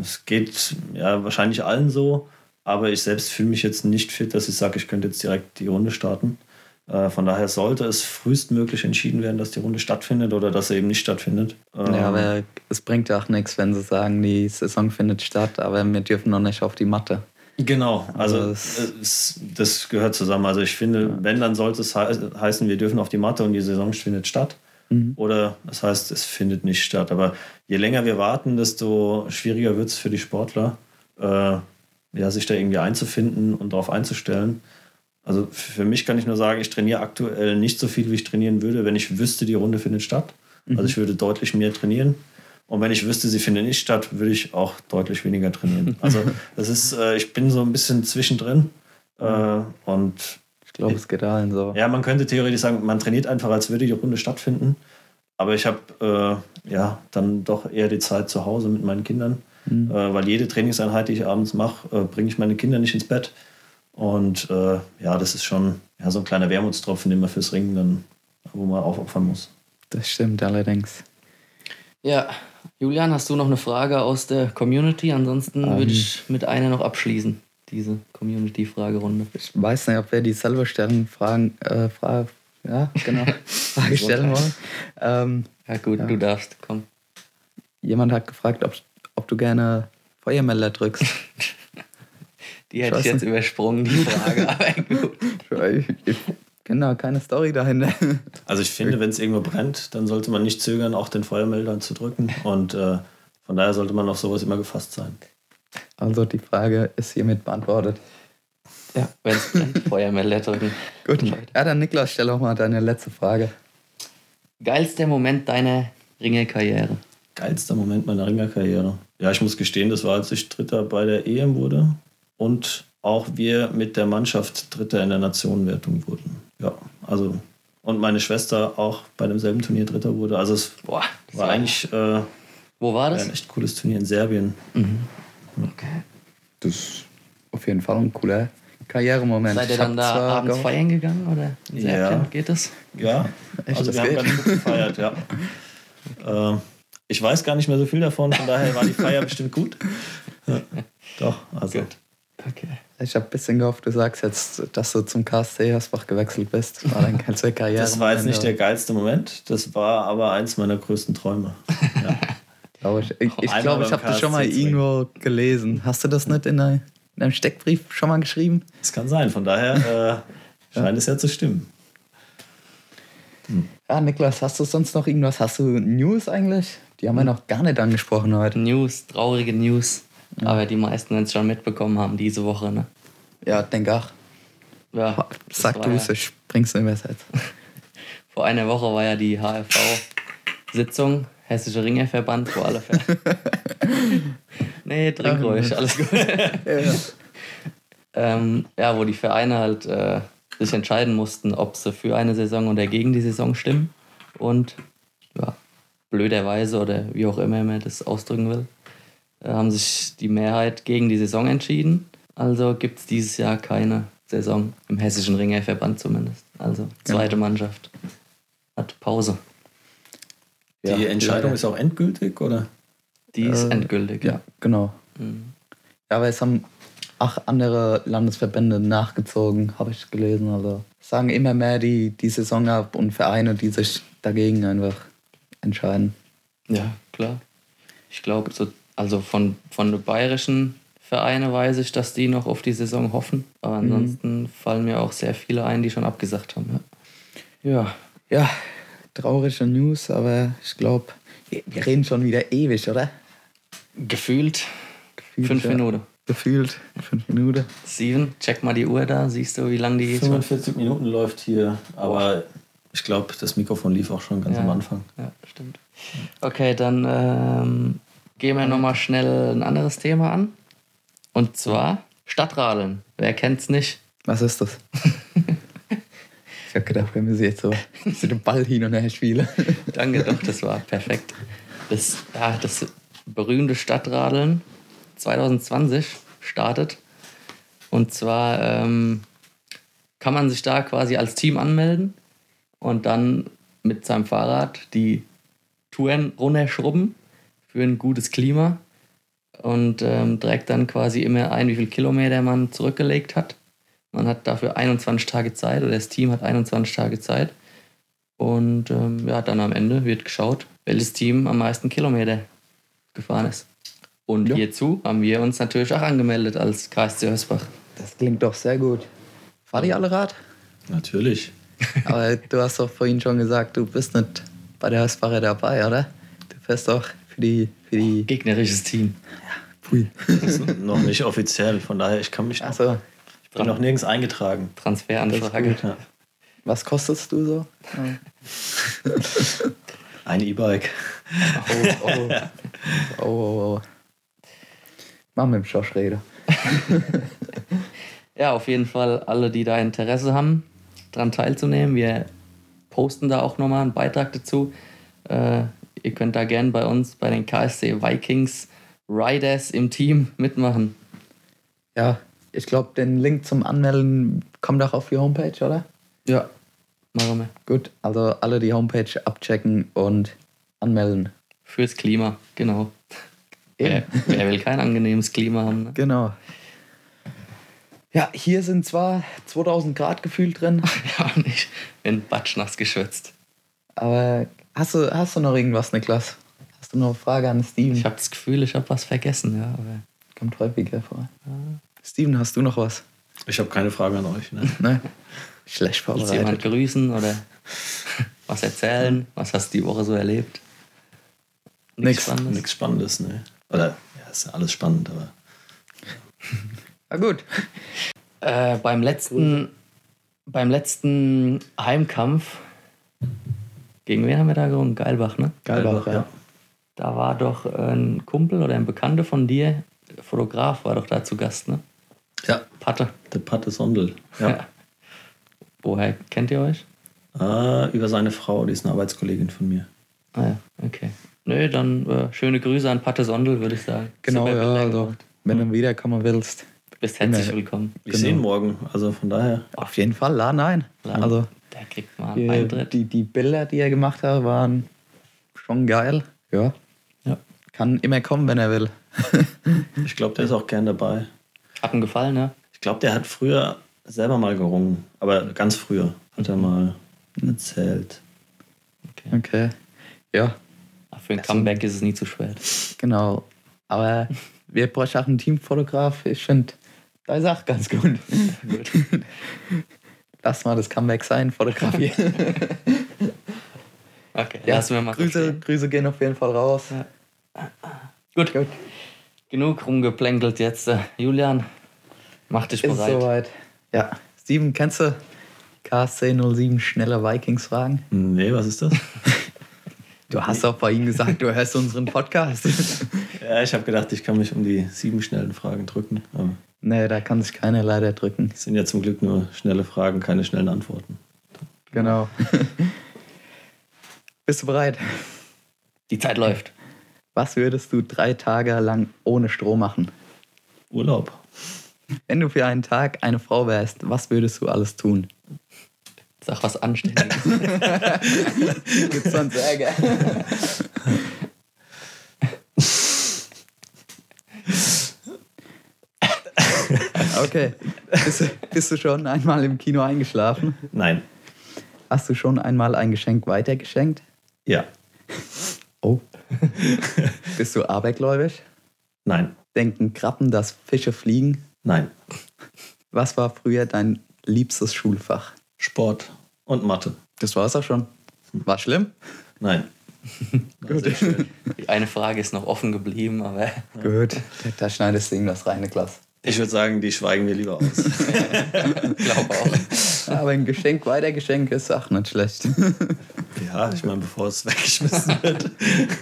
Es geht ja wahrscheinlich allen so, aber ich selbst fühle mich jetzt nicht fit, dass ich sage, ich könnte jetzt direkt die Runde starten. Äh, von daher sollte es frühestmöglich entschieden werden, dass die Runde stattfindet oder dass sie eben nicht stattfindet. Ähm, ja, aber es bringt ja auch nichts, wenn sie sagen, die Saison findet statt, aber wir dürfen noch nicht auf die Matte. Genau, also, also es, das gehört zusammen. Also ich finde, wenn, dann sollte es heißen, wir dürfen auf die Matte und die Saison findet statt. Mhm. Oder das heißt, es findet nicht statt. Aber je länger wir warten, desto schwieriger wird es für die Sportler, äh, ja, sich da irgendwie einzufinden und darauf einzustellen. Also für mich kann ich nur sagen, ich trainiere aktuell nicht so viel, wie ich trainieren würde, wenn ich wüsste, die Runde findet statt. Mhm. Also ich würde deutlich mehr trainieren. Und wenn ich wüsste, sie findet nicht statt, würde ich auch deutlich weniger trainieren. Also das ist, äh, ich bin so ein bisschen zwischendrin. Äh, und ich glaube, es geht allen so. Ja, man könnte theoretisch sagen, man trainiert einfach, als würde die Runde stattfinden. Aber ich habe äh, ja dann doch eher die Zeit zu Hause mit meinen Kindern. Mhm. Äh, weil jede Trainingseinheit, die ich abends mache, äh, bringe ich meine Kinder nicht ins Bett. Und äh, ja, das ist schon ja, so ein kleiner Wermutstropfen, den man fürs Ringen dann, wo man aufopfern muss. Das stimmt allerdings. Ja, Julian, hast du noch eine Frage aus der Community? Ansonsten um, würde ich mit einer noch abschließen, diese Community-Fragerunde. Ich weiß nicht, ob wir die selber stellen, Fragen, äh, Frage, ja, genau, Frage stellen wollen. Ähm, ja gut, ja. du darfst, komm. Jemand hat gefragt, ob, ob du gerne Feuermelder drückst. die hätte ich jetzt übersprungen, die Frage, aber gut. Ich, Genau, keine Story dahinter. Also ich finde, wenn es irgendwo brennt, dann sollte man nicht zögern, auch den Feuermelder zu drücken. Und äh, von daher sollte man auf sowas immer gefasst sein. Also die Frage ist hiermit beantwortet. Ja, wenn es brennt, Feuermelder drücken. Gut. Ja, dann Niklas, stell auch mal deine letzte Frage. Geilster Moment deiner Ringerkarriere? Geilster Moment meiner Ringerkarriere? Ja, ich muss gestehen, das war, als ich Dritter bei der EM wurde und auch wir mit der Mannschaft Dritter in der Nationenwertung wurden. Ja, also und meine Schwester auch bei demselben Turnier Dritter wurde. Also es Boah, war eigentlich äh, Wo war das? ein echt cooles Turnier in Serbien. Mhm. Okay. Das ist auf jeden Fall ein cooler Karrieremoment. Seid ihr dann da abends feiern gegangen oder in Serbien? Ja. Geht das? Ja, echt, also wir geht? haben ganz gut gefeiert, ja. äh, ich weiß gar nicht mehr so viel davon, von daher war die Feier bestimmt gut. Ja, doch, also. Gut. Okay. Ich habe ein bisschen gehofft, du sagst jetzt, dass du zum KSC Hersbach gewechselt bist. War dein ganze Karriere. Das war jetzt nicht der geilste Moment, das war aber eins meiner größten Träume. Ja. glaube ich ich, ich, glaub, ich habe das schon mal irgendwo gelesen. Hast du das nicht in, einer, in, einem Steckbrief schon mal geschrieben? Das kann sein, von daher äh, scheint ja. es ja zu stimmen. Hm. Ja, Niklas, hast du sonst noch irgendwas? Hast du News eigentlich? Die haben wir hm. noch gar nicht angesprochen heute. News, traurige News. Aber die meisten werden es schon mitbekommen haben diese Woche, ne? Ja, denke auch. Ja, Sag du es, ja. ich bring's in Übersetzt. Vor einer Woche war ja die HFV-Sitzung, Hessische Ringerverband, wo alle. Ver nee, trink ruhig, alles gut. ja. ähm, ja, wo die Vereine halt äh, sich entscheiden mussten, ob sie für eine Saison oder gegen die Saison stimmen. Und ja, blöderweise oder wie auch immer man das ausdrücken will, haben sich die Mehrheit gegen die Saison entschieden. Also gibt es dieses Jahr keine Saison im hessischen Ringerverband zumindest. Also zweite ja. Mannschaft hat Pause. Die ja, Entscheidung leider. ist auch endgültig, oder? Die ist äh, endgültig, ja. Genau. Mhm. Ja, aber es haben acht andere Landesverbände nachgezogen, habe ich gelesen. Also sagen immer mehr die, die Saison ab und Vereine, die sich dagegen einfach entscheiden. Ja, klar. Ich glaube, so, also von, von den bayerischen Vereinen weiß ich, dass die noch auf die Saison hoffen. Aber mhm. ansonsten mhm. fallen mir auch sehr viele ein, die schon abgesagt haben. Ja, ja, ja traurige News, aber ich glaube, wir reden schon wieder ewig, oder? Gefühlt, Gefühlt fünf ja. Minuten. Gefühlt fünf Minuten. Steven, check mal die Uhr da. Siehst du, wie lange die 45 Minuten läuft hier, aber ich glaube, das Mikrofon lief auch schon ganz ja, am Anfang. Ja, stimmt. Okay, dann ähm, gehen wir nochmal schnell ein anderes Thema an. Und zwar Stadtradeln. Wer kennt's nicht? Was ist das? ich habe gedacht, wenn wir sie jetzt so, so den Ball hin und her spielen. Danke, doch, das war perfekt. Das, ja, das berühmte Stadtradeln 2020 startet. Und zwar ähm, kann man sich da quasi als Team anmelden und dann mit seinem Fahrrad die Touren runterschrubben für ein gutes Klima und ähm, trägt dann quasi immer ein, wie viel Kilometer man zurückgelegt hat. Man hat dafür 21 Tage Zeit oder das Team hat 21 Tage Zeit. Und ähm, ja, dann am Ende wird geschaut, welches Team am meisten Kilometer gefahren ist. Und ja. hierzu haben wir uns natürlich auch angemeldet als KSC Hösbach. Das klingt doch sehr gut. Fahrt ihr alle Rad? Natürlich. Aber du hast doch vorhin schon gesagt, du bist nicht bei der Hösbacher dabei, oder? Du fährst doch die, für die gegnerisches Team. Ja, pui. noch nicht offiziell, von daher ich kann mich noch, so. ich bin noch nirgends eingetragen. Transferanfrage. Ja. Was kostest du so? Ein E-Bike. Oh, oh. oh, oh, oh. Mach mit dem Josh reden. ja, auf jeden Fall alle, die da Interesse haben, daran teilzunehmen. Wir posten da auch nochmal einen Beitrag dazu. Äh, ihr könnt da gern bei uns, bei den KSC Vikings Riders im Team mitmachen. Ja, ich glaube, den Link zum Anmelden kommt auch auf die Homepage, oder? Ja, machen wir. Gut, also alle die Homepage abchecken und anmelden. Fürs Klima, genau. Wer, wer, will kein angenehmes Klima haben? Ne? Genau. Ja, hier sind zwar 2000 Grad gefühlt drin. ja, nicht. Bin batschnass geschwitzt. Aber hast du, hast du noch irgendwas, Niklas? Hast du noch eine Frage an Steven? Ich habe das Gefühl, ich habe was vergessen, ja. Aber Kommt häufiger vor. Ja. Steven, hast du noch was? Ich habe keine Frage an euch. Ne? Nein. Schlecht vorbereitet. Willst jemand grüßen oder was erzählen? Was hast du die Woche so erlebt? Nichts Spannendes? Nichts Spannendes, ne. Oder, ja, ist ja alles spannend, aber. Na gut. Äh, beim letzten, beim letzten Heimkampf, gegen wen haben wir da gerungen? Geilbach, ne? Geilbach, ja. Da war doch ein Kumpel oder ein Bekannter von dir, Fotograf, war doch da zu Gast, ne? Ja. Patte. Der Patte Sondel. Ja. ja. Woher kennt ihr euch? Ah, über seine Frau, die ist eine Arbeitskollegin von mir. Ah ja, okay. Nö, dann äh, schöne Grüße an Patte Sondel, würde ich sagen. Genau, ja, also, wenn du wiederkommen willst. Bist herzlich willkommen. Wir genau. sehen morgen, also von daher. Auf jeden Fall, la nein. Also, der kriegt mal einen Eintritt. Die, die Bilder, die er gemacht hat, waren schon geil. Ja. ja. Kann immer kommen, wenn er will. ich glaube, der ist auch gern dabei. Hat ihm gefallen, ne? Ich glaube, der hat früher selber mal gerungen, aber ganz früher hat er mal erzählt. Okay. okay. Ja, für ein also, Comeback ist es nie zu spät. Genau. Aber wir brauchen auch einen Teamfotograf. Ich finde, da ist auch ganz gut. gut. Lass mal das Comeback sein, fotografieren. okay, ja, lassen wir mal Grüße, Grüße gehen auf jeden Fall raus. Ja. Gut. gut. Genug rumgeplänkelt jetzt. Julian, mach dich bereit. Ist soweit. Ja. Steven, kennst du KSC 07 schneller Vikings-Fragen? Nee, was ist das? Du hast auch bei ihm gesagt, du hörst unseren Podcast. ja, ich habe gedacht, ich kann mich um die sieben schnellen Fragen drücken. Aber nee, da kann sich keiner leider drücken. Es sind ja zum Glück nur schnelle Fragen, keine schnellen Antworten. Genau. Bist du bereit? Die Zeit läuft. Was würdest du drei Tage lang ohne Strom machen? Urlaub. Wenn du für einen Tag eine Frau wärst, was würdest du alles tun? Sag was Anständiges. Gibt's sonst Ärger? Okay. Bist, bist, du schon einmal im Kino eingeschlafen? Nein. Hast du schon einmal ein Geschenk weitergeschenkt? Ja. Oh. bist du abergläubisch? Nein. Denken Krabben, dass Fische fliegen? Nein. Was war früher dein liebstes Schulfach? Sport und Mathe. Das war es auch schon. War schlimm? Nein. Gut. Eine Frage ist noch offen geblieben, aber. Gut, da schneidest du ihm das reine Glas. Ich würde sagen, die schweigen wir lieber aus. Glaube auch. Aber ein Geschenk weiter Geschenk ist auch nicht schlecht. Ja, ich meine, bevor es weggeschmissen wird.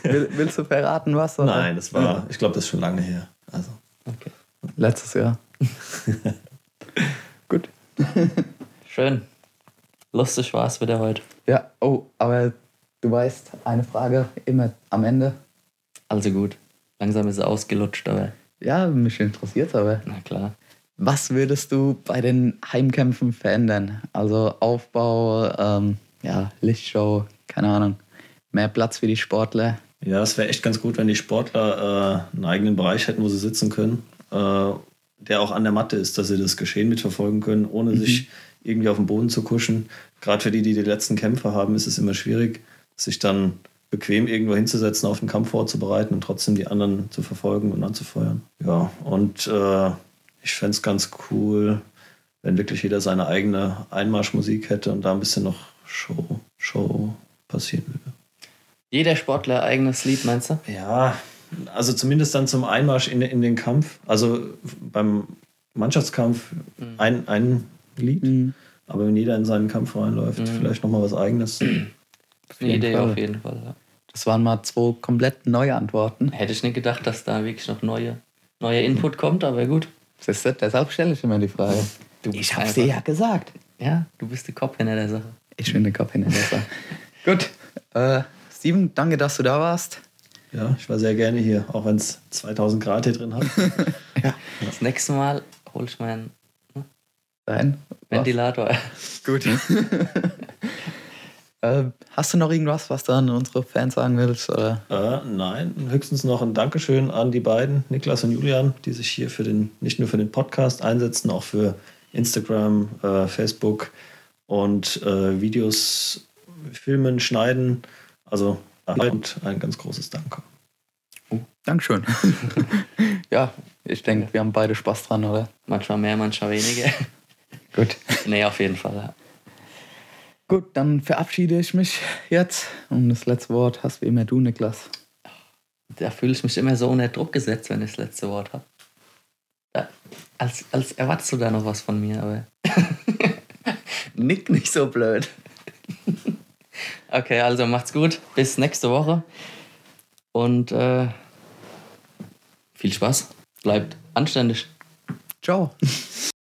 Will, willst du verraten, was? Oder? Nein, das war, ich glaube, das ist schon lange her. Also. Okay. Letztes Jahr. Gut. Schön. Lustig war es wieder heute. Ja, oh, aber du weißt, eine Frage immer am Ende. Also gut. Langsam ist es ausgelutscht, aber. Ja, mich interessiert aber. Na klar. Was würdest du bei den Heimkämpfen verändern? Also Aufbau, ähm, ja, Lichtshow, keine Ahnung. Mehr Platz für die Sportler? Ja, es wäre echt ganz gut, wenn die Sportler äh, einen eigenen Bereich hätten, wo sie sitzen können, äh, der auch an der Matte ist, dass sie das Geschehen mitverfolgen können, ohne mhm. sich irgendwie auf den Boden zu kuschen. Gerade für die, die die letzten Kämpfe haben, ist es immer schwierig, sich dann bequem irgendwo hinzusetzen, auf den Kampf vorzubereiten und trotzdem die anderen zu verfolgen und anzufeuern. Ja, und äh, ich fände es ganz cool, wenn wirklich jeder seine eigene Einmarschmusik hätte und da ein bisschen noch Show, Show passieren würde. Jeder Sportler eigenes Lied, meinst du? Ja, also zumindest dann zum Einmarsch in, in den Kampf. Also beim Mannschaftskampf mhm. ein, ein Lied. Mhm. Aber wenn jeder in seinen Kampf reinläuft, mhm. vielleicht nochmal was Eigenes. Eine Idee Fall. auf jeden Fall, ja. Das waren mal zwei komplett neue Antworten. Hätte ich nicht gedacht, dass da wirklich noch neue, neuer Input kommt, aber gut. Das ist, deshalb stelle ich immer die Frage. Du ich hab's dir ja gesagt. Ja, du bist der Kopf hinter der Sache. Ich bin der Kopf hinter der Sache. gut. Äh, Steven, danke, dass du da warst. Ja, ich war sehr gerne hier, auch wenn es 2000 Grad hier drin hat. ja. Das nächste Mal hole ich meinen Nein. Ventilator. Gut. äh, hast du noch irgendwas, was du an unsere Fans sagen willst? Oder? Äh, nein, höchstens noch ein Dankeschön an die beiden, Niklas und Julian, die sich hier für den, nicht nur für den Podcast einsetzen, auch für Instagram, äh, Facebook und äh, Videos filmen, schneiden. Also und ein ganz großes Danke. Oh, Dankeschön. ja, ich denke, wir haben beide Spaß dran, oder? Manchmal mehr, manchmal weniger. Gut. Nee, auf jeden Fall, ja. Gut, dann verabschiede ich mich jetzt. Und das letzte Wort hast wie immer du, Niklas. Da fühle ich mich immer so unter Druck gesetzt, wenn ich das letzte Wort habe. als, als erwartest du da noch was von mir, aber. Nick nicht so blöd. okay, also macht's gut. Bis nächste Woche. Und äh, viel Spaß. Bleibt anständig. Ciao.